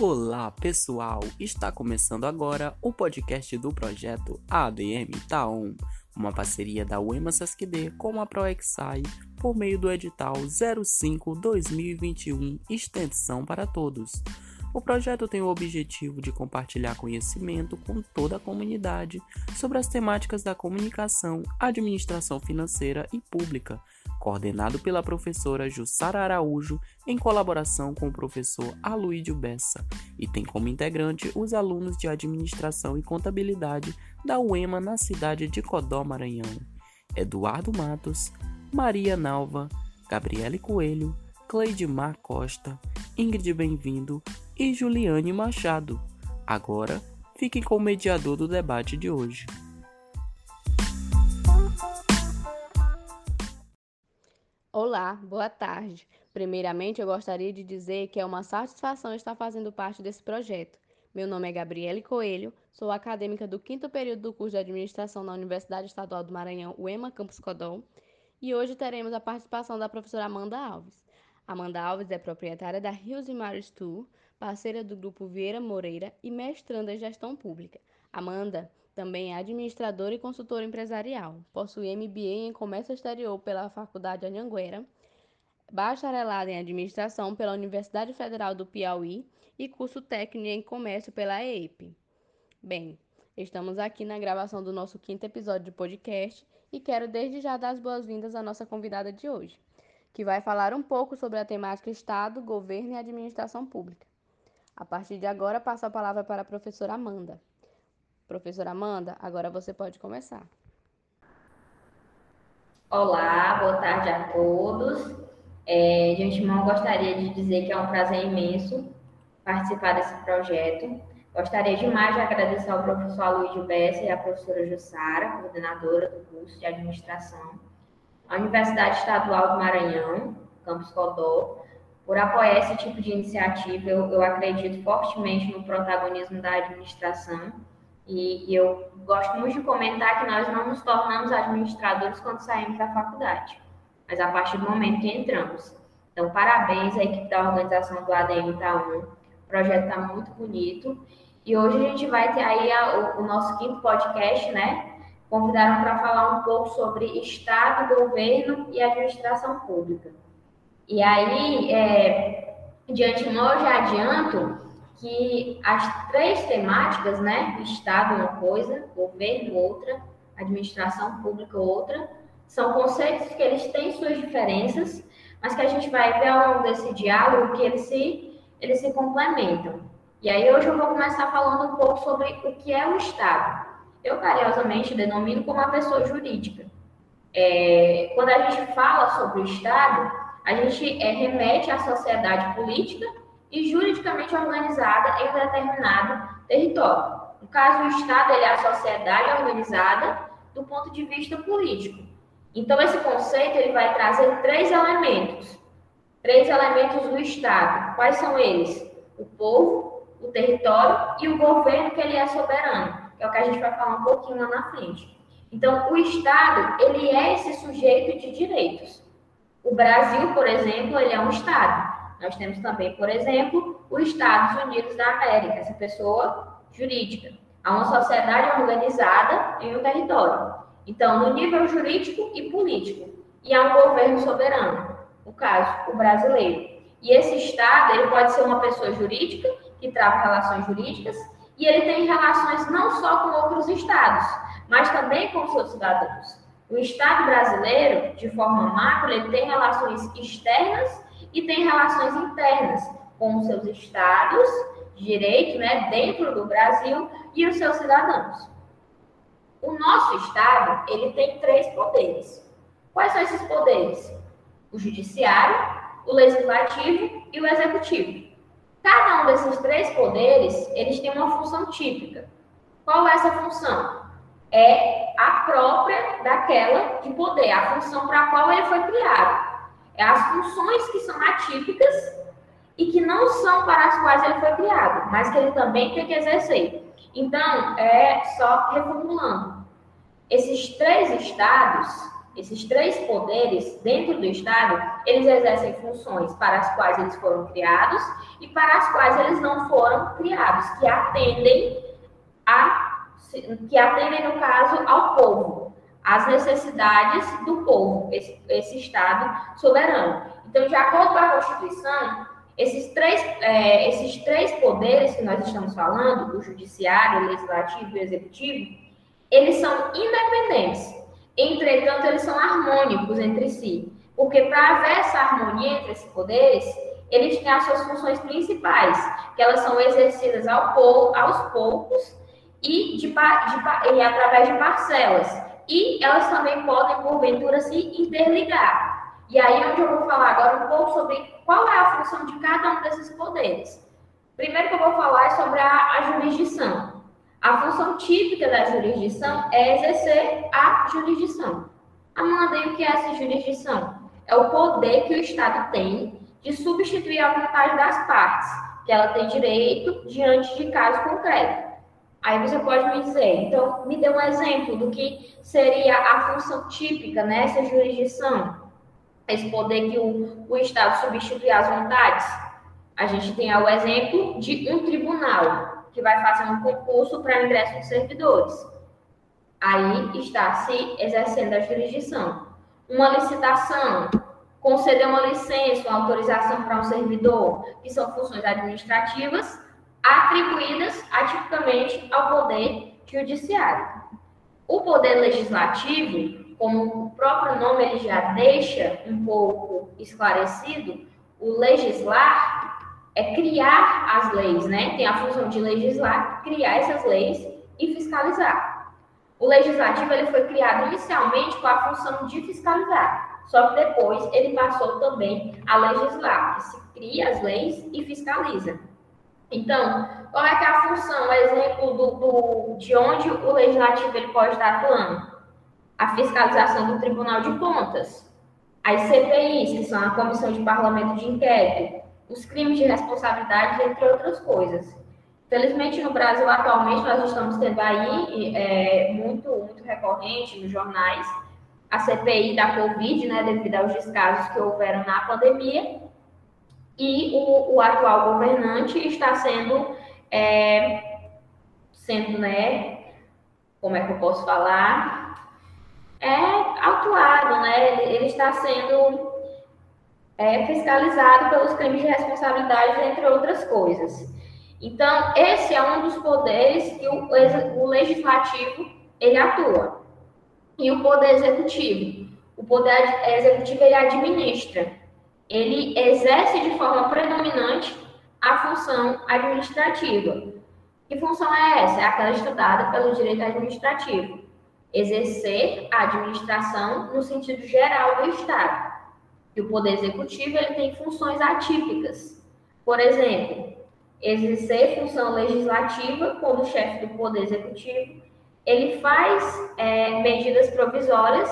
Olá pessoal, está começando agora o podcast do projeto ADM Taon, uma parceria da UEMA SESC-D com a ProExai por meio do edital 05-2021 Extensão para Todos. O projeto tem o objetivo de compartilhar conhecimento com toda a comunidade sobre as temáticas da comunicação, administração financeira e pública, coordenado pela professora Jussara Araújo em colaboração com o professor Aluídio Bessa, e tem como integrante os alunos de administração e contabilidade da UEMA na cidade de Codó, Maranhão. Eduardo Matos, Maria Nalva, Gabriele Coelho, Cleidmar Costa, Ingrid Bem-vindo e Juliane Machado. Agora, fiquem com o mediador do debate de hoje. Olá, boa tarde. Primeiramente, eu gostaria de dizer que é uma satisfação estar fazendo parte desse projeto. Meu nome é Gabriele Coelho, sou acadêmica do quinto período do curso de Administração na Universidade Estadual do Maranhão, UEMA Campus Codom, e hoje teremos a participação da professora Amanda Alves. Amanda Alves é proprietária da Rios e Mares Tour, parceira do Grupo Vieira Moreira e mestranda em Gestão Pública. Amanda também é administradora e consultora empresarial. Possui MBA em Comércio Exterior pela Faculdade Anhanguera, bacharelado em Administração pela Universidade Federal do Piauí e curso técnico em Comércio pela EIP. Bem, estamos aqui na gravação do nosso quinto episódio de podcast e quero desde já dar as boas-vindas à nossa convidada de hoje, que vai falar um pouco sobre a temática Estado, Governo e Administração Pública. A partir de agora, passo a palavra para a professora Amanda. Professora Amanda, agora você pode começar. Olá, boa tarde a todos. É, de antemão, gostaria de dizer que é um prazer imenso participar desse projeto. Gostaria demais de agradecer ao professor Luiz Bessa e à professora Jussara, coordenadora do curso de administração, à Universidade Estadual do Maranhão, Campus Codó, por apoiar esse tipo de iniciativa. Eu, eu acredito fortemente no protagonismo da administração e, e, eu gosto muito de comentar que nós não nos tornamos administradores quando saímos da faculdade, mas a partir do momento que entramos. Então, parabéns à equipe da organização do ADM Itaú. O projeto está muito bonito. E hoje a gente vai ter aí a, o, o nosso quinto podcast, né? Convidaram para falar um pouco sobre Estado, governo e administração pública. E aí, é, de antemão, eu já adianto que as três temáticas, né, Estado uma coisa, governo outra, administração pública outra, são conceitos que eles têm suas diferenças, mas que a gente vai ver ao longo desse diálogo que eles se, eles se complementam. E aí hoje eu vou começar falando um pouco sobre o que é o Estado. Eu carinhosamente denomino como uma pessoa jurídica. É, quando a gente fala sobre o Estado, a gente é, remete à sociedade política e juridicamente organizada em um determinado território. No caso, o Estado é a sociedade organizada do ponto de vista político. Então, esse conceito ele vai trazer três elementos. Três elementos do Estado. Quais são eles? O povo, o território e o governo que ele é soberano, que é o que a gente vai falar um pouquinho lá na frente. Então, o Estado, ele é esse sujeito de direitos. O Brasil, por exemplo, ele é um Estado. Nós temos também, por exemplo, os Estados Unidos da América, essa pessoa jurídica. Há uma sociedade organizada em um território. Então, no nível jurídico e político. E há um governo soberano, no caso, o brasileiro. E esse Estado, ele pode ser uma pessoa jurídica, que trava relações jurídicas, e ele tem relações não só com outros estados, mas também com seus cidadãos. O Estado brasileiro, de forma macro, ele tem relações externas e tem relações internas com os seus estados direito, né, dentro do Brasil e os seus cidadãos. O nosso estado, ele tem três poderes. Quais são esses poderes? O judiciário, o legislativo e o executivo. Cada um desses três poderes, eles têm uma função típica. Qual é essa função? é a própria daquela de poder, a função para a qual ele foi criado. É as funções que são atípicas e que não são para as quais ele foi criado, mas que ele também tem que exercer. Então, é só reformulando. Esses três estados, esses três poderes dentro do Estado, eles exercem funções para as quais eles foram criados e para as quais eles não foram criados, que atendem a que atendem no caso ao povo, às necessidades do povo, esse, esse Estado soberano. Então, de acordo com a Constituição, esses três, é, esses três poderes que nós estamos falando, o judiciário, o legislativo e o executivo, eles são independentes. Entretanto, eles são harmônicos entre si. Porque para haver essa harmonia entre esses poderes, eles têm as suas funções principais, que elas são exercidas ao aos poucos e, de, de, e através de parcelas. E elas também podem, porventura, se interligar. E aí onde eu vou falar agora um pouco sobre qual é a função de cada um desses poderes. Primeiro que eu vou falar é sobre a, a jurisdição. A função típica da jurisdição é exercer a jurisdição. Amanda, e o que é essa jurisdição? É o poder que o Estado tem de substituir a vontade das partes, que ela tem direito diante de caso concreto. Aí você pode me dizer, então, me dê um exemplo do que seria a função típica nessa jurisdição, esse poder que o, o Estado substitui as vontades. A gente tem o exemplo de um tribunal que vai fazer um concurso para ingresso de servidores. Aí está se exercendo a jurisdição. Uma licitação, conceder uma licença, uma autorização para um servidor, que são funções administrativas atribuídas atipicamente ao poder judiciário. O poder legislativo, como o próprio nome ele já deixa um pouco esclarecido, o legislar é criar as leis, né? Tem a função de legislar, criar essas leis e fiscalizar. O legislativo ele foi criado inicialmente com a função de fiscalizar, só que depois ele passou também a legislar, que se cria as leis e fiscaliza. Então, qual é, é a função, exemplo do, do, de onde o legislativo ele pode estar atuando? A fiscalização do Tribunal de Contas, as CPIs, que são a Comissão de Parlamento de Inquérito, os crimes de responsabilidade, entre outras coisas. Felizmente, no Brasil, atualmente, nós estamos tendo aí, é, muito, muito recorrente nos jornais, a CPI da Covid, né, devido aos descasos que houveram na pandemia, e o, o atual governante está sendo, é, sendo, né, como é que eu posso falar, é autuado, né, ele, ele está sendo é fiscalizado pelos crimes de responsabilidade, entre outras coisas. Então, esse é um dos poderes que o, o legislativo ele atua. E o poder executivo, o poder executivo ele administra, ele exerce de forma predominante a função administrativa. Que função é essa? É aquela estudada pelo direito administrativo. Exercer a administração no sentido geral do Estado que o poder executivo ele tem funções atípicas. Por exemplo, exercer função legislativa quando o chefe do poder executivo ele faz é, medidas provisórias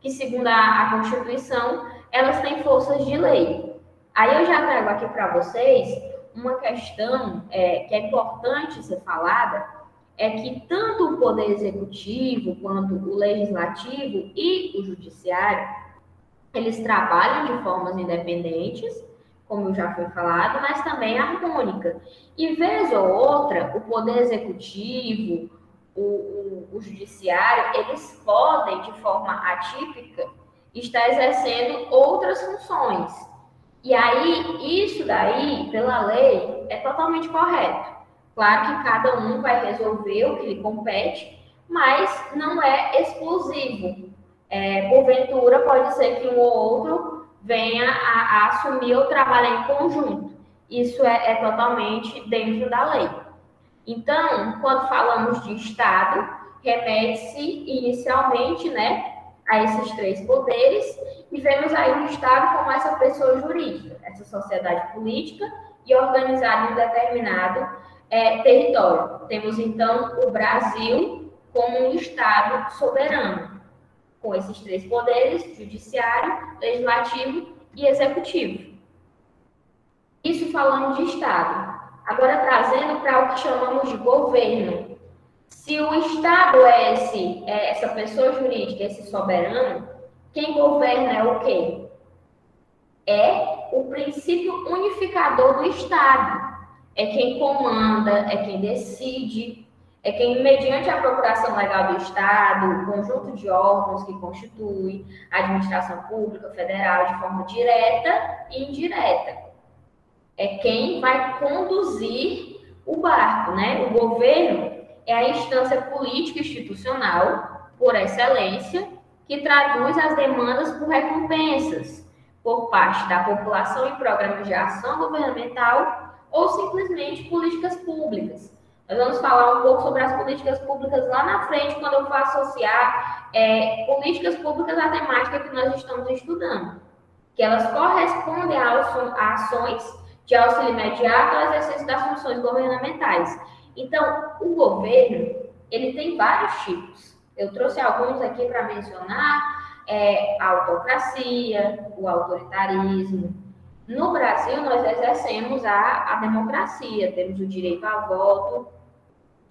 que, segundo a, a Constituição, elas têm forças de lei. Aí eu já trago aqui para vocês uma questão é, que é importante ser falada, é que tanto o poder executivo quanto o legislativo e o judiciário eles trabalham de formas independentes, como já foi falado, mas também harmônica. E vez ou outra, o poder executivo, o, o, o judiciário, eles podem, de forma atípica, estar exercendo outras funções. E aí, isso daí, pela lei, é totalmente correto. Claro que cada um vai resolver o que lhe compete, mas não é exclusivo é, porventura pode ser que um ou outro venha a, a assumir ou trabalhar em conjunto. Isso é, é totalmente dentro da lei. Então, quando falamos de Estado, remete-se inicialmente né, a esses três poderes e vemos aí o Estado como essa pessoa jurídica, essa sociedade política e organizada em determinado é, território. Temos então o Brasil como um Estado soberano com esses três poderes: judiciário, legislativo e executivo. Isso falando de Estado. Agora trazendo para o que chamamos de governo. Se o Estado é, esse, é essa pessoa jurídica, esse soberano, quem governa é o quê? É o princípio unificador do Estado. É quem comanda, é quem decide, é quem, mediante a procuração legal do Estado, o conjunto de órgãos que constitui a administração pública federal de forma direta e indireta. É quem vai conduzir o barco, né? O governo é a instância política institucional, por excelência, que traduz as demandas por recompensas por parte da população em programas de ação governamental ou simplesmente políticas públicas nós vamos falar um pouco sobre as políticas públicas lá na frente, quando eu for associar é, políticas públicas à temática que nós estamos estudando. Que elas correspondem a ações de auxílio imediato ao exercício das funções governamentais. Então, o governo, ele tem vários tipos. Eu trouxe alguns aqui para mencionar, é, a autocracia, o autoritarismo, no Brasil, nós exercemos a, a democracia, temos o direito a voto,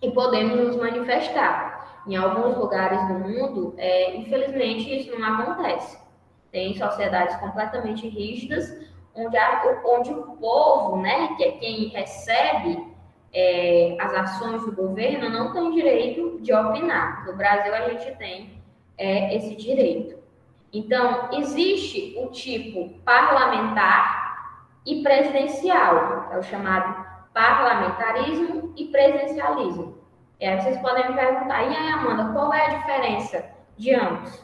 e podemos nos manifestar. Em alguns lugares do mundo, é, infelizmente, isso não acontece. Tem sociedades completamente rígidas, onde, a, onde o povo, né, que é quem recebe é, as ações do governo, não tem direito de opinar. No Brasil, a gente tem é, esse direito. Então, existe o tipo parlamentar e presidencial, é o chamado parlamentarismo e presidencialismo. E aí vocês podem me perguntar, e aí, Amanda, qual é a diferença de ambos?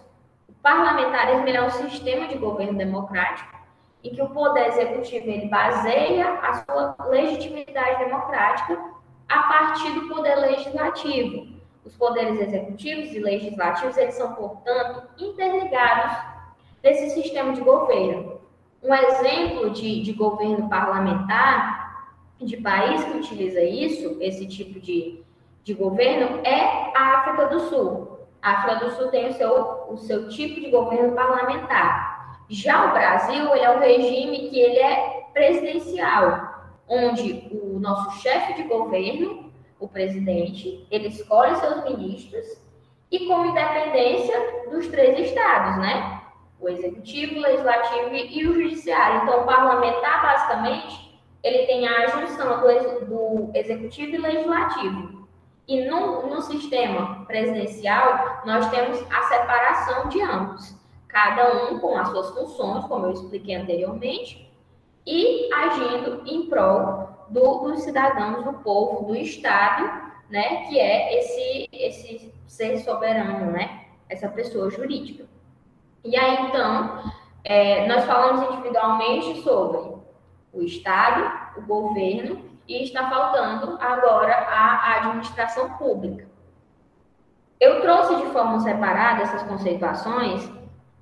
O parlamentarismo é um sistema de governo democrático em que o poder executivo ele baseia a sua legitimidade democrática a partir do poder legislativo. Os poderes executivos e legislativos eles são, portanto, interligados nesse sistema de governo. Um exemplo de, de governo parlamentar de país que utiliza isso, esse tipo de, de governo, é a África do Sul. A África do Sul tem o seu, o seu tipo de governo parlamentar. Já o Brasil, ele é um regime que ele é presidencial, onde o nosso chefe de governo, o presidente, ele escolhe seus ministros e com independência dos três estados, né? O executivo, o legislativo e o judiciário. Então, o parlamentar, basicamente, ele tem a junção do, do executivo e legislativo. E no, no sistema presidencial, nós temos a separação de ambos, cada um com as suas funções, como eu expliquei anteriormente, e agindo em prol do, dos cidadãos, do povo, do Estado, né, que é esse, esse ser soberano, né, essa pessoa jurídica. E aí, então, é, nós falamos individualmente sobre o Estado, o governo, e está faltando agora a administração pública. Eu trouxe de forma separada essas conceituações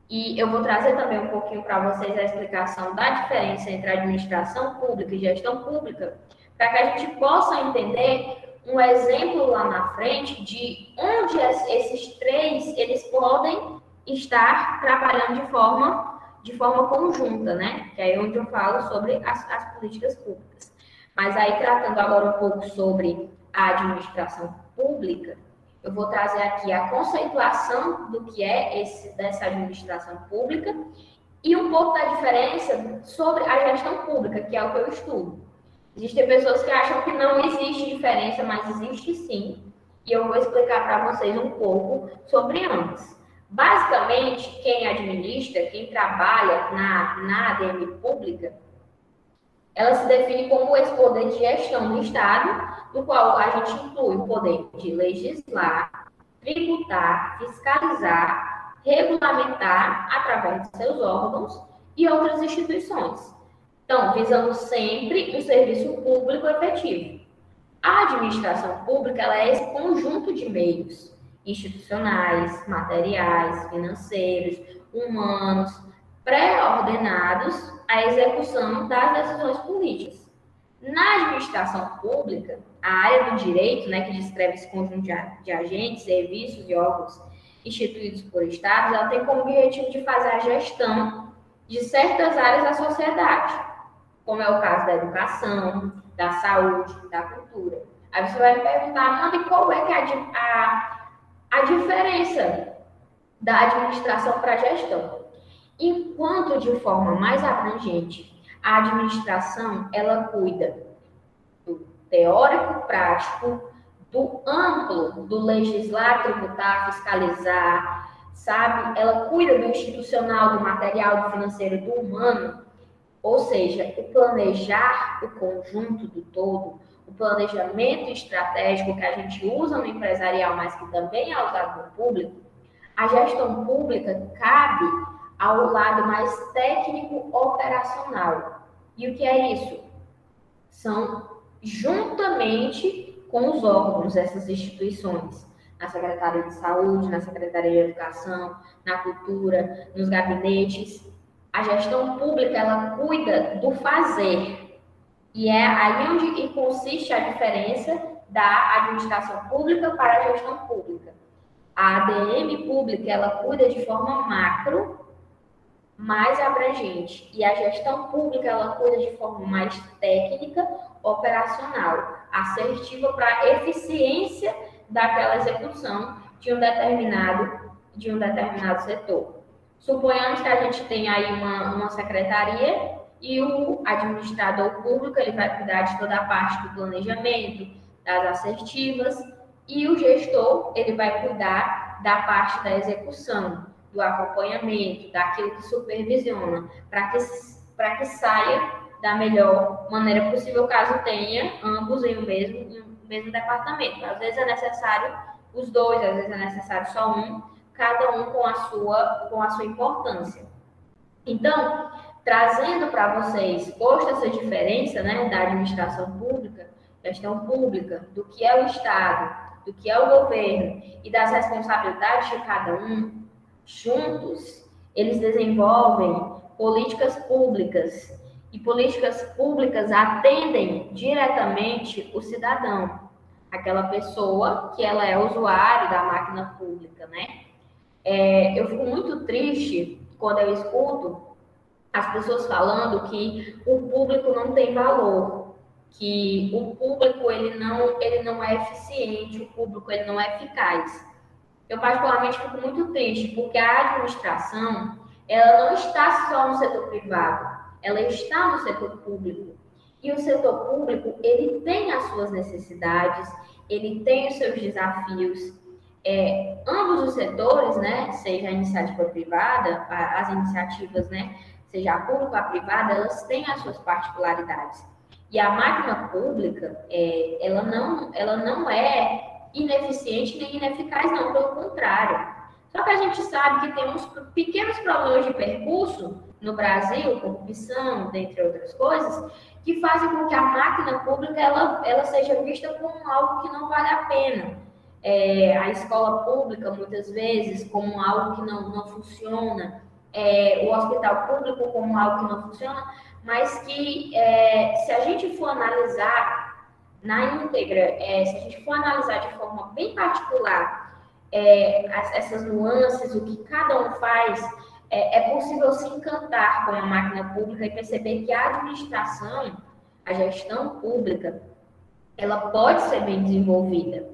e eu vou trazer também um pouquinho para vocês a explicação da diferença entre administração pública e gestão pública, para que a gente possa entender um exemplo lá na frente de onde esses três eles podem estar trabalhando de forma de forma conjunta, né? Que é onde eu falo sobre as, as políticas públicas. Mas aí, tratando agora um pouco sobre a administração pública, eu vou trazer aqui a conceituação do que é esse, dessa administração pública e um pouco da diferença sobre a gestão pública, que é o que eu estudo. Existem pessoas que acham que não existe diferença, mas existe sim. E eu vou explicar para vocês um pouco sobre ambas. Basicamente, quem administra, quem trabalha na, na ADM pública, ela se define como esse poder de gestão do Estado, no qual a gente inclui o poder de legislar, tributar, fiscalizar, regulamentar através de seus órgãos e outras instituições. Então, visando sempre um serviço público efetivo. A administração pública ela é esse conjunto de meios institucionais, materiais, financeiros, humanos, pré-ordenados à execução das decisões políticas. Na administração pública, a área do direito, né, que descreve esse conjunto de agentes, serviços e órgãos instituídos por estados, ela tem como objetivo de fazer a gestão de certas áreas da sociedade, como é o caso da educação, da saúde, da cultura. Aí você vai me perguntar, Amanda, qual é é a, a a diferença da administração para a gestão. Enquanto de forma mais abrangente, a administração ela cuida do teórico prático, do amplo, do legislar, tributar, fiscalizar, sabe? Ela cuida do institucional, do material, do financeiro, do humano, ou seja, o planejar o conjunto do todo, o planejamento estratégico que a gente usa no empresarial, mas que também é usado no público, a gestão pública cabe ao lado mais técnico operacional. E o que é isso? São juntamente com os órgãos dessas instituições, na Secretaria de Saúde, na Secretaria de Educação, na Cultura, nos gabinetes. A gestão pública, ela cuida do fazer. E é aí onde consiste a diferença da administração pública para a gestão pública. A ADM pública, ela cuida de forma macro mais abrangente e a gestão pública ela cuida de forma mais técnica, operacional, assertiva para eficiência daquela execução de um determinado de um determinado setor. Suponhamos que a gente tem aí uma, uma secretaria e o administrador público ele vai cuidar de toda a parte do planejamento, das assertivas, e o gestor ele vai cuidar da parte da execução, do acompanhamento, daquilo que supervisiona, para que, que saia da melhor maneira possível, caso tenha ambos em o mesmo, em o mesmo departamento. Às vezes é necessário os dois, às vezes é necessário só um, cada um com a sua, com a sua importância. Então, trazendo para vocês, posto essa diferença né, da administração pública, gestão pública, do que é o Estado, do que é o governo e das responsabilidades de cada um, juntos, eles desenvolvem políticas públicas e políticas públicas atendem diretamente o cidadão, aquela pessoa que ela é usuário da máquina pública, né? É, eu fico muito triste quando eu escuto as pessoas falando que o público não tem valor, que o público ele não ele não é eficiente, o público ele não é eficaz. Eu particularmente fico muito triste, porque a administração, ela não está só no setor privado, ela está no setor público. E o setor público, ele tem as suas necessidades, ele tem os seus desafios. É, ambos os setores, né, seja a iniciativa privada, as iniciativas, né, seja a pública ou a privada, elas têm as suas particularidades. E a máquina pública, é, ela, não, ela não é ineficiente nem ineficaz, não, pelo contrário. Só que a gente sabe que temos pequenos problemas de percurso no Brasil, corrupção, dentre outras coisas, que fazem com que a máquina pública ela, ela seja vista como algo que não vale a pena. É, a escola pública, muitas vezes, como algo que não, não funciona, é, o hospital público como algo que não funciona, mas que, é, se a gente for analisar na íntegra, é, se a gente for analisar de forma bem particular é, as, essas nuances, o que cada um faz, é, é, possível se encantar com a máquina pública e perceber que a administração, a gestão pública, ela pode ser bem desenvolvida.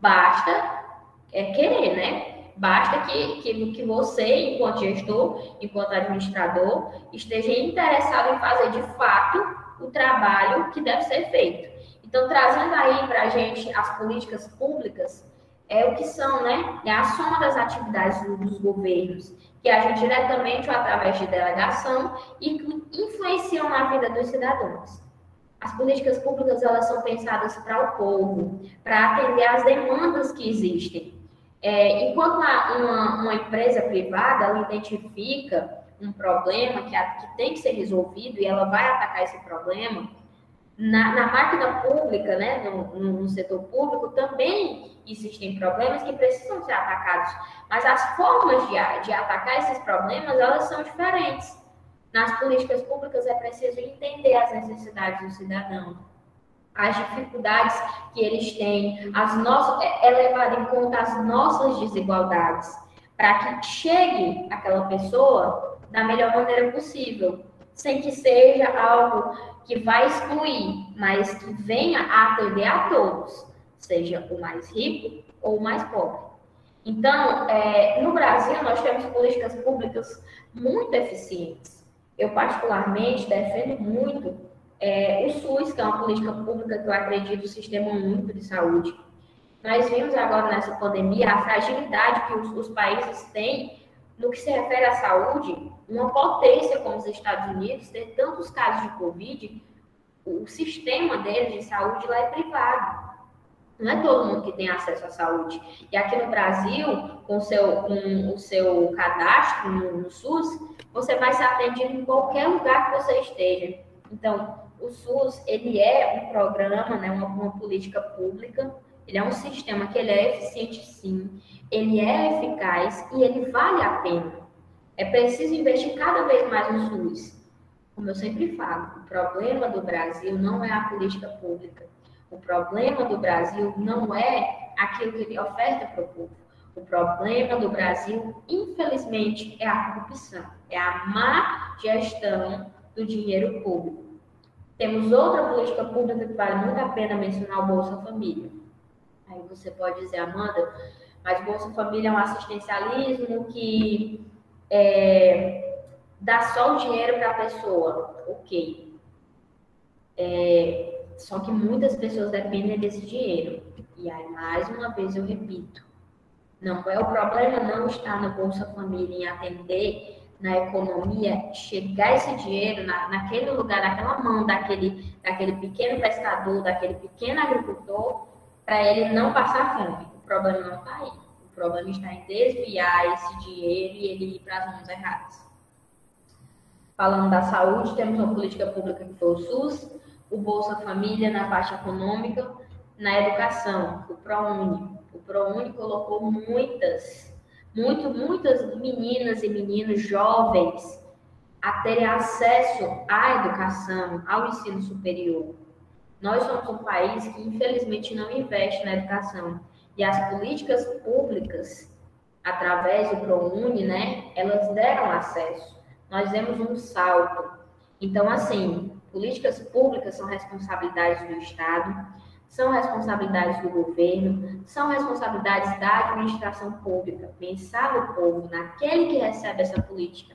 Basta é, querer, né? Basta que, que, que você, enquanto gestor, enquanto administrador, esteja interessado em fazer de fato o trabalho que deve ser feito. Então, trazendo aí para a gente as políticas públicas, é o que são, né? É a soma das atividades dos governos, que agem diretamente ou através de delegação e que influenciam na vida dos cidadãos. As políticas públicas, elas são pensadas para o povo, para atender às demandas que existem. É, enquanto uma, uma, uma, empresa privada, ela identifica um problema que, a, que tem que ser resolvido e ela vai atacar esse problema, na, na máquina pública, né, no, no, setor público, também existem problemas que precisam ser atacados, mas as formas de, de atacar esses problemas, elas são diferentes. Nas políticas públicas é preciso entender as necessidades do cidadão, as dificuldades que eles têm, as nossas, é, é levar em conta as nossas desigualdades, para que chegue aquela pessoa da melhor maneira possível, sem que seja algo que vai excluir, mas que venha a atender a todos, seja o mais rico ou o mais pobre. Então, é, no Brasil, nós temos políticas públicas muito eficientes. Eu, particularmente, defendo muito é, o SUS, que é uma política pública que eu acredito o sistema único de saúde. Nós vimos agora nessa pandemia a fragilidade que os, os países têm no que se refere à saúde, uma potência como os Estados Unidos, ter tantos casos de Covid, o sistema deles de saúde lá é privado. Não é todo mundo que tem acesso à saúde. E aqui no Brasil, com, seu, com o seu cadastro no, no SUS, você vai ser atendido em qualquer lugar que você esteja. Então, o SUS, ele é um programa, né, uma, uma política pública, ele é um sistema que ele é eficiente sim, ele é eficaz e ele vale a pena. É preciso investir cada vez mais no SUS. Como eu sempre falo, o problema do Brasil não é a política pública, o problema do Brasil não é aquilo que ele oferta para o povo. O problema do Brasil, infelizmente, é a corrupção, é a má gestão do dinheiro público. Temos outra política pública que vale muito a pena mencionar, o Bolsa Família. Aí você pode dizer, Amanda, mas Bolsa Família é um assistencialismo que é, dá só o dinheiro para a pessoa. Ok. É, só que muitas pessoas dependem desse dinheiro. E aí, mais uma vez, eu repito: não é o problema não estar no Bolsa Família em atender na economia, chegar esse dinheiro na, naquele lugar, naquela mão daquele, daquele pequeno pescador, daquele pequeno agricultor, para ele não passar fome. O problema não está aí. O problema está em desviar esse dinheiro e ele ir para as mãos erradas. Falando da saúde, temos uma política pública que foi o SUS, o Bolsa Família na parte econômica, na educação, o ProUni. O ProUni colocou muitas, muito, muitas meninas e meninos jovens a terem acesso à educação, ao ensino superior. Nós somos um país que, infelizmente, não investe na educação. E as políticas públicas, através do ProUni, né, elas deram acesso. Nós demos um salto. Então, assim, Políticas públicas são responsabilidades do Estado, são responsabilidades do governo, são responsabilidades da administração pública, pensar no povo, naquele que recebe essa política.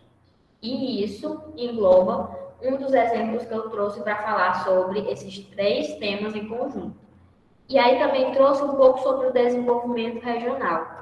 E isso engloba um dos exemplos que eu trouxe para falar sobre esses três temas em conjunto. E aí também trouxe um pouco sobre o desenvolvimento regional.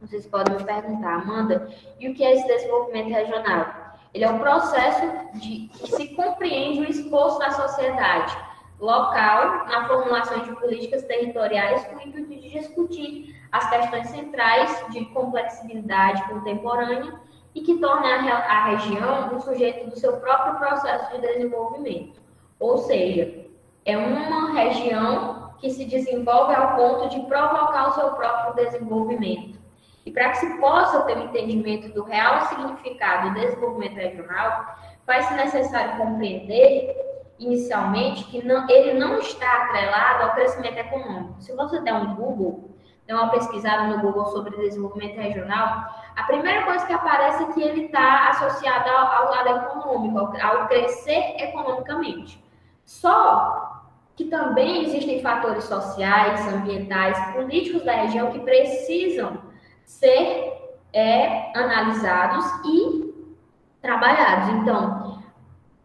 Vocês podem me perguntar, Amanda, e o que é esse desenvolvimento regional? Ele é um processo de que se compreende o esforço da sociedade local na formulação de políticas territoriais com o intuito de discutir as questões centrais de complexibilidade contemporânea e que tornem a, a região um sujeito do seu próprio processo de desenvolvimento. Ou seja, é uma região que se desenvolve ao ponto de provocar o seu próprio desenvolvimento. E para que se possa ter um entendimento do real significado do desenvolvimento regional, faz-se necessário compreender, inicialmente, que não, ele não está atrelado ao crescimento econômico. Se você der um Google, der uma pesquisada no Google sobre desenvolvimento regional, a primeira coisa que aparece é que ele está associado ao, ao lado econômico, ao, ao crescer economicamente. Só que também existem fatores sociais, ambientais, políticos da região que precisam ser é, analisados e trabalhados. Então,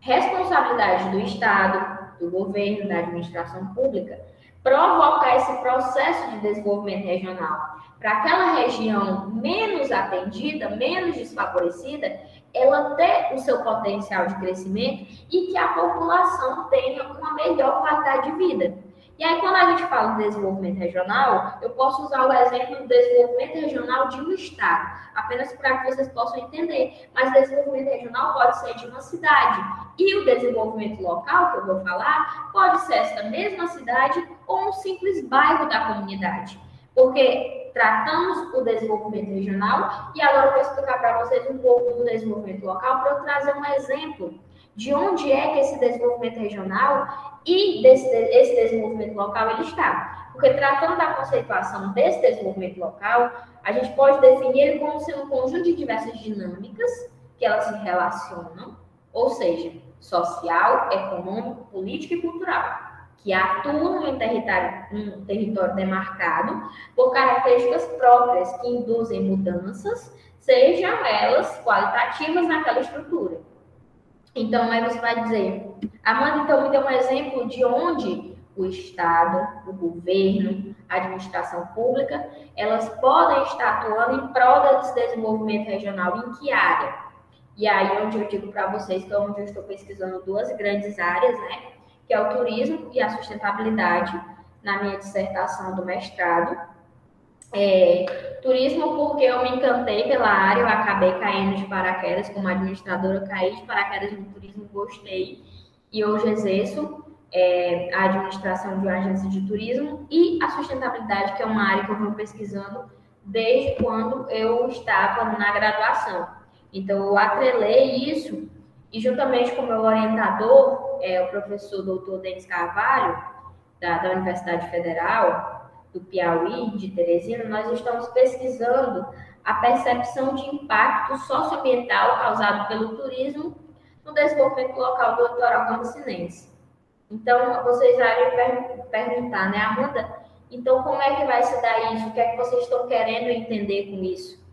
responsabilidade do Estado, do governo, da administração pública, provocar esse processo de desenvolvimento regional para aquela região menos atendida, menos desfavorecida, ela ter o seu potencial de crescimento e que a população tenha uma melhor qualidade de vida. E aí, quando a gente fala de desenvolvimento regional, eu posso usar o exemplo do desenvolvimento regional de um estado, apenas para que vocês possam entender. Mas desenvolvimento regional pode ser de uma cidade. E o desenvolvimento local, que eu vou falar, pode ser essa mesma cidade ou um simples bairro da comunidade. Porque tratamos o desenvolvimento regional e agora eu vou explicar para vocês um pouco do desenvolvimento local para eu trazer um exemplo de onde é que esse desenvolvimento regional e desse, esse desenvolvimento local ele está. Porque tratando da conceituação desse desenvolvimento local, a gente pode definir ele como sendo um conjunto de diversas dinâmicas que elas se relacionam, ou seja, social, econômico, político e cultural, que atuam em território, um território demarcado por características próprias que induzem mudanças, sejam elas qualitativas naquela estrutura. Então, aí você vai dizer, Amanda, então me deu um exemplo de onde o Estado, o governo, a administração pública, elas podem estar atuando em prol desse desenvolvimento regional em que área? E aí, onde eu digo para vocês que é onde eu estou pesquisando duas grandes áreas, né? Que é o turismo e a sustentabilidade, na minha dissertação do mestrado. É, turismo porque eu me encantei pela área, eu acabei caindo de paraquedas como administradora, caí de paraquedas no turismo, gostei e hoje exerço é, a administração de uma agência de turismo e a sustentabilidade, que é uma área que eu venho pesquisando desde quando eu estava na graduação. Então, eu atrelei isso e, juntamente com o meu orientador, é, o professor doutor Denis Carvalho, da, da Universidade Federal, do Piauí, de Teresina, nós estamos pesquisando a percepção de impacto socioambiental causado pelo turismo no desenvolvimento local do litoral campisinense. Então, vocês vão perguntar, né, Amanda? Então, como é que vai se dar isso? O que é que vocês estão querendo entender com isso?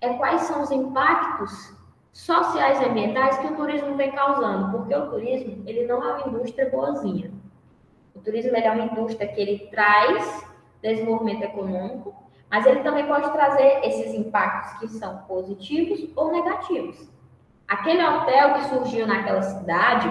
É quais são os impactos sociais e ambientais que o turismo vem causando, porque o turismo, ele não é uma indústria boazinha. O turismo é uma indústria que ele traz desenvolvimento econômico, mas ele também pode trazer esses impactos que são positivos ou negativos. Aquele hotel que surgiu naquela cidade,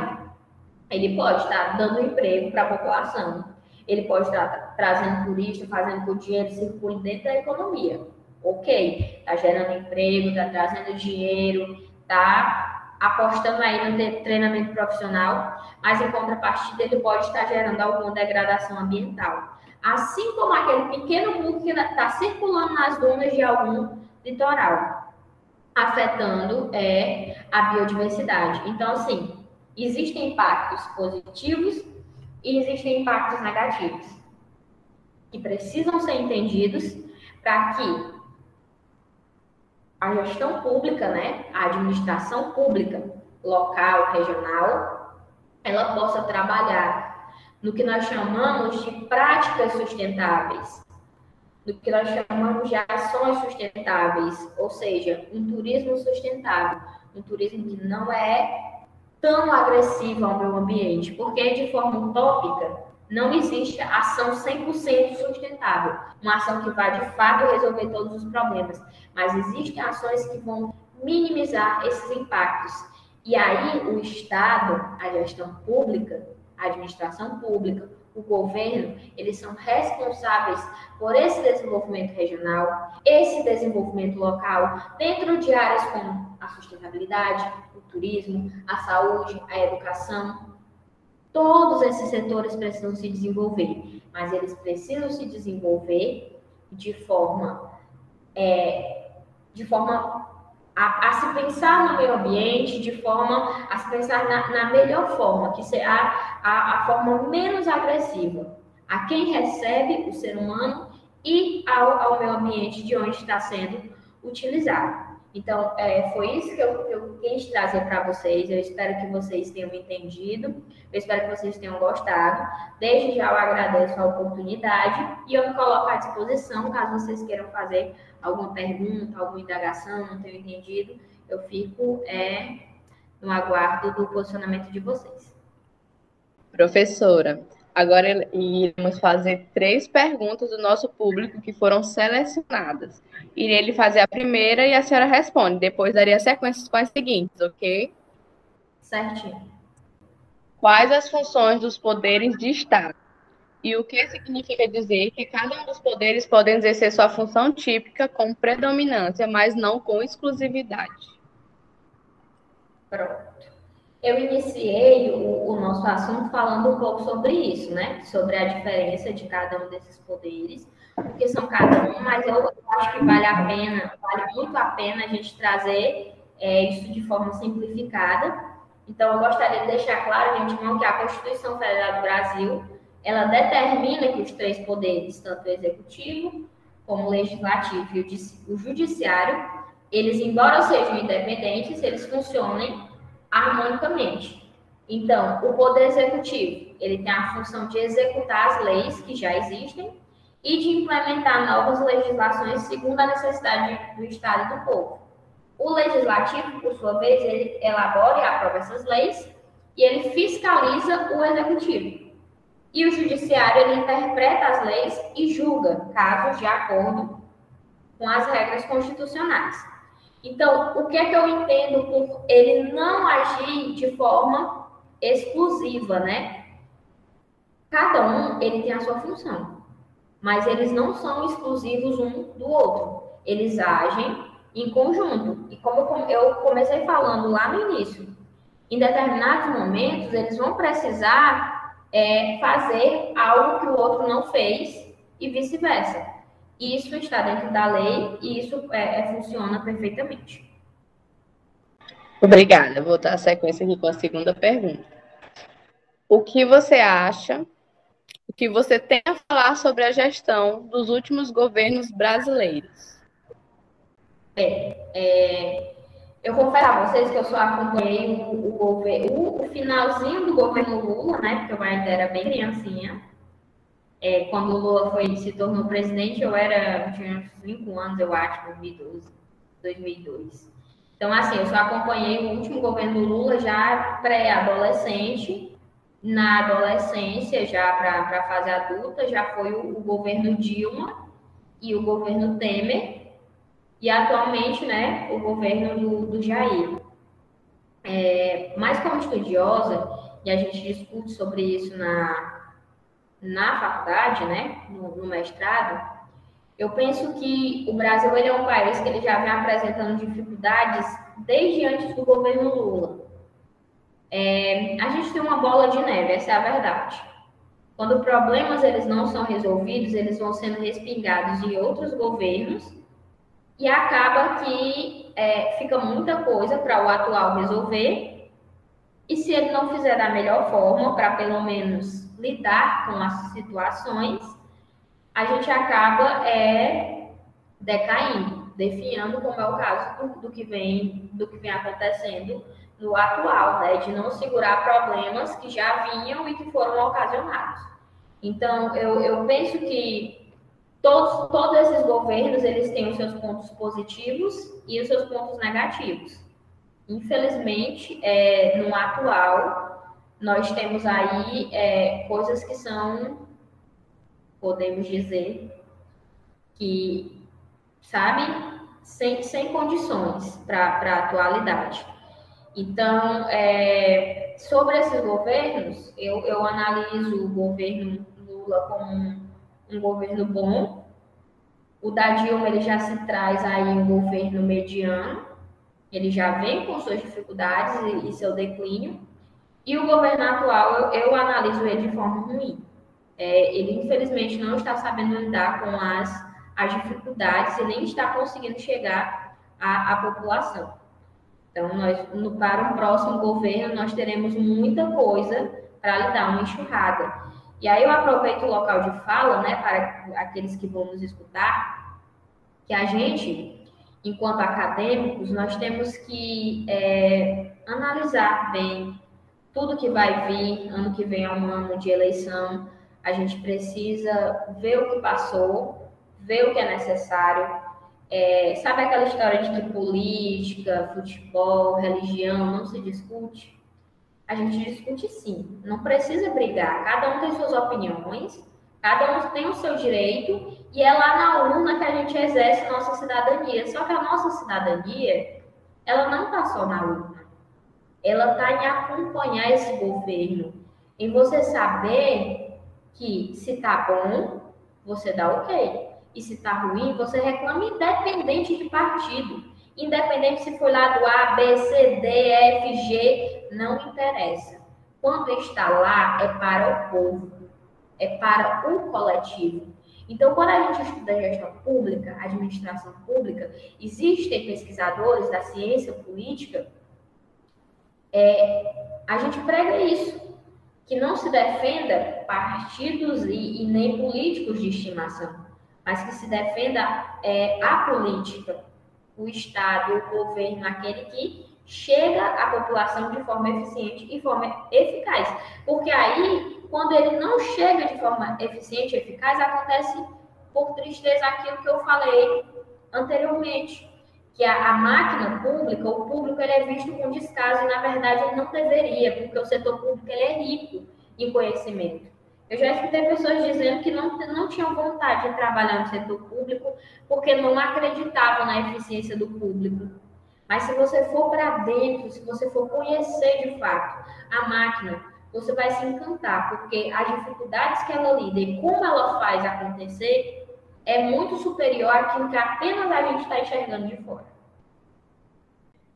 ele pode estar dando emprego para a população. Ele pode estar trazendo turista, fazendo que o dinheiro circule dentro da economia. Ok, está gerando emprego, está trazendo dinheiro, está apostando aí no treinamento profissional, mas em contrapartida ele pode estar gerando alguma degradação ambiental assim como aquele pequeno bulto que está circulando nas dunas de algum litoral, afetando é, a biodiversidade. Então, assim, existem impactos positivos e existem impactos negativos que precisam ser entendidos para que a gestão pública, né, a administração pública local, regional, ela possa trabalhar no que nós chamamos de práticas sustentáveis, no que nós chamamos de ações sustentáveis, ou seja, um turismo sustentável, um turismo que não é tão agressivo ao meio ambiente, porque de forma utópica não existe ação 100% sustentável, uma ação que vai de fato resolver todos os problemas, mas existem ações que vão minimizar esses impactos. E aí o Estado, a gestão pública, a administração pública, o governo, eles são responsáveis por esse desenvolvimento regional, esse desenvolvimento local, dentro de áreas como a sustentabilidade, o turismo, a saúde, a educação. Todos esses setores precisam se desenvolver, mas eles precisam se desenvolver de forma, é, de forma a, a, se pensar no meio ambiente de forma a se pensar na, na melhor forma, que a, a, a, forma menos agressiva a quem recebe o ser humano e ao, ao meio ambiente de onde está sendo utilizado. Então, é, foi isso que eu, que eu quis trazer para vocês. Eu espero que vocês tenham entendido. Eu espero que vocês tenham gostado. Desde já eu agradeço a oportunidade e eu me coloco à disposição caso vocês queiram fazer alguma pergunta, alguma indagação, não tenho entendido. Eu fico é, no aguardo do posicionamento de vocês. Professora, Agora iremos fazer três perguntas do nosso público que foram selecionadas. Irei ele fazer a primeira e a senhora responde. Depois daria sequências com as seguintes, ok? Certinho. Quais as funções dos poderes de Estado? E o que significa dizer que cada um dos poderes pode exercer sua função típica com predominância, mas não com exclusividade? Pronto. Eu iniciei o, o, nosso assunto falando um pouco sobre isso, né? Sobre a diferença de cada um desses poderes, porque são cada um, mas eu acho que vale a pena, vale muito a pena a gente trazer é, isso de forma simplificada. Então, eu gostaria de deixar claro, gente, que a Constituição Federal do Brasil, ela determina que os três poderes, tanto o executivo como o legislativo e o judiciário, eles, embora sejam independentes, eles funcionem harmonicamente. Então, o poder executivo, ele tem a função de executar as leis que já existem e de implementar novas legislações segundo a necessidade do Estado e do povo. O legislativo, por sua vez, ele elabora e aprova essas leis e ele fiscaliza o executivo. E o judiciário ele interpreta as leis e julga casos de acordo com as regras constitucionais. Então, o que é que eu entendo por ele não agir de forma exclusiva, né? Cada um ele tem a sua função, mas eles não são exclusivos um do outro. Eles agem em conjunto. E como eu comecei falando lá no início, em determinados momentos eles vão precisar é, fazer algo que o outro não fez e vice-versa. Isso está dentro da lei e isso é, é, funciona perfeitamente. Obrigada. Vou dar a sequência aqui com a segunda pergunta. O que você acha, o que você tem a falar sobre a gestão dos últimos governos brasileiros? É, é eu confesso a vocês que eu só acompanhei o, o, governo, o, finalzinho do governo Lula, né? Porque eu ainda era bem criancinha. É, quando o Lula foi, se tornou presidente, eu era, tinha uns 5 anos, eu acho, 2012, 2002. Então, assim, eu só acompanhei o último governo Lula já pré-adolescente, na adolescência, já para a fase adulta, já foi o, o governo Dilma e o governo Temer, e atualmente, né, o governo do, do Jair. É, mas como estudiosa, e a gente discute sobre isso na, na faculdade, né, no, no mestrado, eu penso que o Brasil ele é um país que ele já vem apresentando dificuldades desde antes do governo Lula. É, a gente tem uma bola de neve, essa é a verdade. Quando problemas eles não são resolvidos, eles vão sendo respingados em outros governos e acaba que é, fica muita coisa para o atual resolver. E se ele não fizer da melhor forma, para pelo menos lidar com as situações, a gente acaba é, decaindo, definhando, como é o caso do, do, que vem, do que vem acontecendo no atual, né? De não segurar problemas que já vinham e que foram ocasionados. Então, eu, eu penso que Todos, todos esses governos eles têm os seus pontos positivos e os seus pontos negativos. Infelizmente, é, no atual, nós temos aí é, coisas que são, podemos dizer, que, sabe, sem, sem condições para a atualidade. Então, é, sobre esses governos, eu, eu analiso o governo Lula como um um governo bom. O da Dilma ele já se traz aí um governo mediano, ele já vem com suas dificuldades e, e seu declínio. E o governo atual, eu, eu analiso ele de forma ruim. É, ele, infelizmente, não está sabendo lidar com as, as dificuldades e nem está conseguindo chegar à, à população. Então, nós, no, para um próximo governo, nós teremos muita coisa para lidar, uma enxurrada. E aí eu aproveito o local de fala, né, para aqueles que vão nos escutar, que a gente, enquanto acadêmicos, nós temos que é, analisar bem tudo que vai vir, ano que vem é um ano de eleição, a gente precisa ver o que passou, ver o que é necessário. É, sabe aquela história de que política, futebol, religião não se discute? a gente discute sim. Não precisa brigar. Cada um tem suas opiniões, cada um tem o seu direito, e é lá na urna que a gente exerce nossa cidadania. Só que a nossa cidadania, ela não só na urna. Ela está em acompanhar esse governo, em você saber que se tá bom, você dá ok. E se tá ruim, você reclama independente de partido. Independente se foi lá do A, B, C, D, F, G, não interessa. Quando está lá, é para o povo, é para o coletivo. Então, quando a gente estuda gestão pública, administração pública, existem pesquisadores da ciência política, é, a gente prega isso, que não se defenda partidos e, e nem políticos de estimação, mas que se defenda é, a política, o Estado, o governo, aquele que chega à população de forma eficiente e forma eficaz. Porque aí, quando ele não chega de forma eficiente e eficaz, acontece, por tristeza, aquilo que eu falei anteriormente, que a, a máquina pública, o público, ele é visto com descaso e, na verdade, ele não deveria, porque o setor público ele é rico em conhecimento. Eu já escutei pessoas dizendo que não, não tinham vontade de trabalhar no setor público porque não acreditavam na eficiência do público. Mas se você for para dentro, se você for conhecer de fato a máquina, você vai se encantar, porque as dificuldades que ela lida e como ela faz acontecer é muito superior àquilo que apenas a gente está enxergando de fora.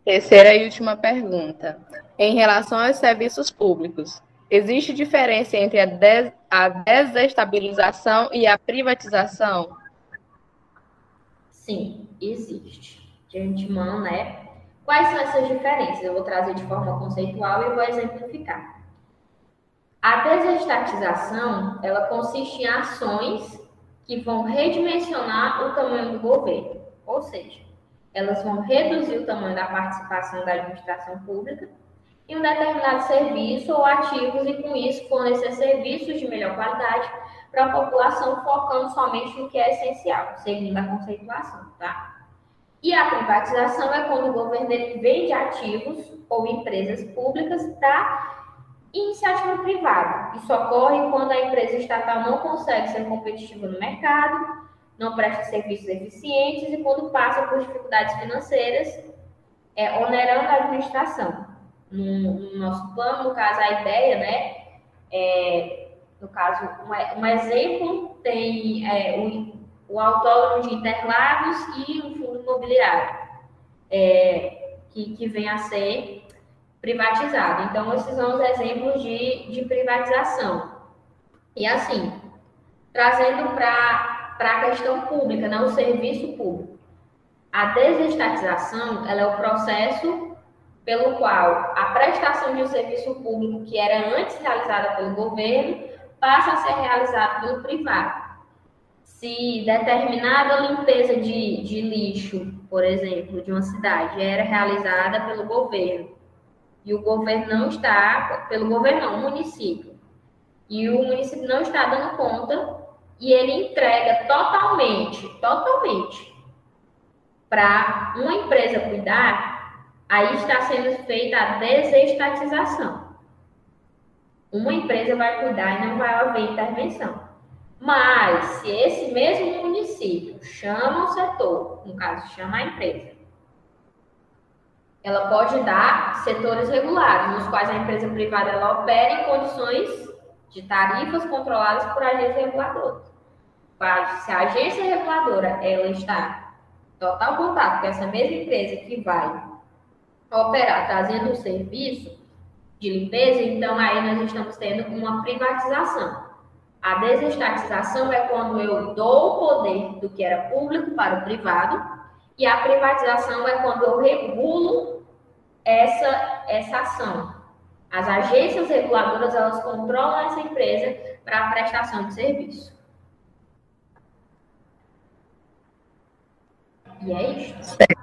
Terceira e última pergunta. Em relação aos serviços públicos, existe diferença entre a, des a desestabilização e a privatização? Sim, existe. De antemão, né? Quais são essas diferenças? Eu vou trazer de forma conceitual e vou exemplificar. A desestatização, ela consiste em ações que vão redimensionar o tamanho do governo, ou seja, elas vão reduzir o tamanho da participação da administração pública em um determinado serviço ou ativos e, com isso, fornecer serviços de melhor qualidade para a população, focando somente no que é essencial, segundo a conceituação, tá? E a privatização é quando o governo vende ativos ou empresas públicas para iniciativa privada. Isso ocorre quando a empresa estatal não consegue ser competitiva no mercado, não presta serviços eficientes e quando passa por dificuldades financeiras, é, onerando a administração. No, no nosso plano, no caso, a ideia, né, é, no caso, um, um exemplo tem é, o, o autódromo de Interlagos e um fundo imobiliário, é, que, que vem a ser privatizado. Então, esses são os exemplos de, de privatização. E assim, trazendo para a questão pública, né, o serviço público. A desestatização ela é o processo pelo qual a prestação de um serviço público que era antes realizada pelo governo passa a ser realizada pelo privado. Se determinada limpeza de, de lixo, por exemplo, de uma cidade era realizada pelo governo e o governo não está, pelo governo o município, e o município não está dando conta, e ele entrega totalmente, totalmente, para uma empresa cuidar, aí está sendo feita a desestatização. Uma empresa vai cuidar e não vai haver intervenção. Mas, se esse mesmo município chama o setor, no caso, chama a empresa, ela pode dar setores regulados, nos quais a empresa privada ela opera em condições de tarifas controladas por agência reguladora. Se a agência reguladora ela está em total contato com essa mesma empresa que vai operar trazendo um serviço de limpeza, então aí nós estamos tendo uma privatização. A desestatização é quando eu dou o poder do que era público para o privado, e a privatização é quando eu regulo essa, essa ação. As agências reguladoras, elas controlam essa empresa para a prestação de serviço. E é isso. Certo.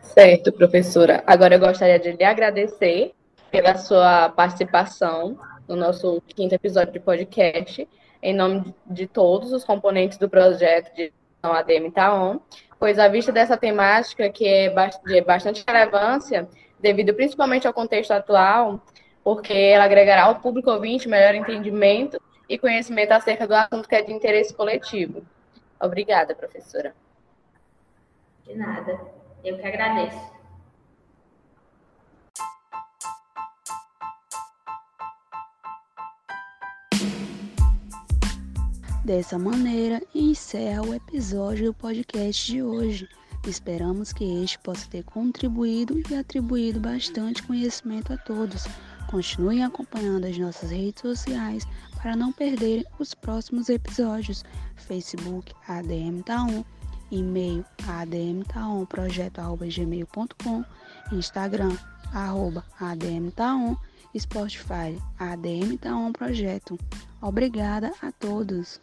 certo, professora. Agora eu gostaria de lhe agradecer pela sua participação no nosso quinto episódio de podcast, em nome de todos os componentes do projeto de ADM Taon pois à vista dessa temática, que é de bastante relevância, devido principalmente ao contexto atual, porque ela agregará ao público ouvinte melhor entendimento e conhecimento acerca do assunto que é de interesse coletivo. Obrigada, professora. De nada. Eu que agradeço. Dessa maneira, encerra o episódio do podcast de hoje. Esperamos que este possa ter contribuído e atribuído bastante conhecimento a todos. Continuem acompanhando as nossas redes sociais para não perderem os próximos episódios. Facebook ADM Taon, e-mail admtaonprojeto@gmail.com, Instagram arroba ADM Taon, Spotify ADM Taon Projeto. Obrigada a todos.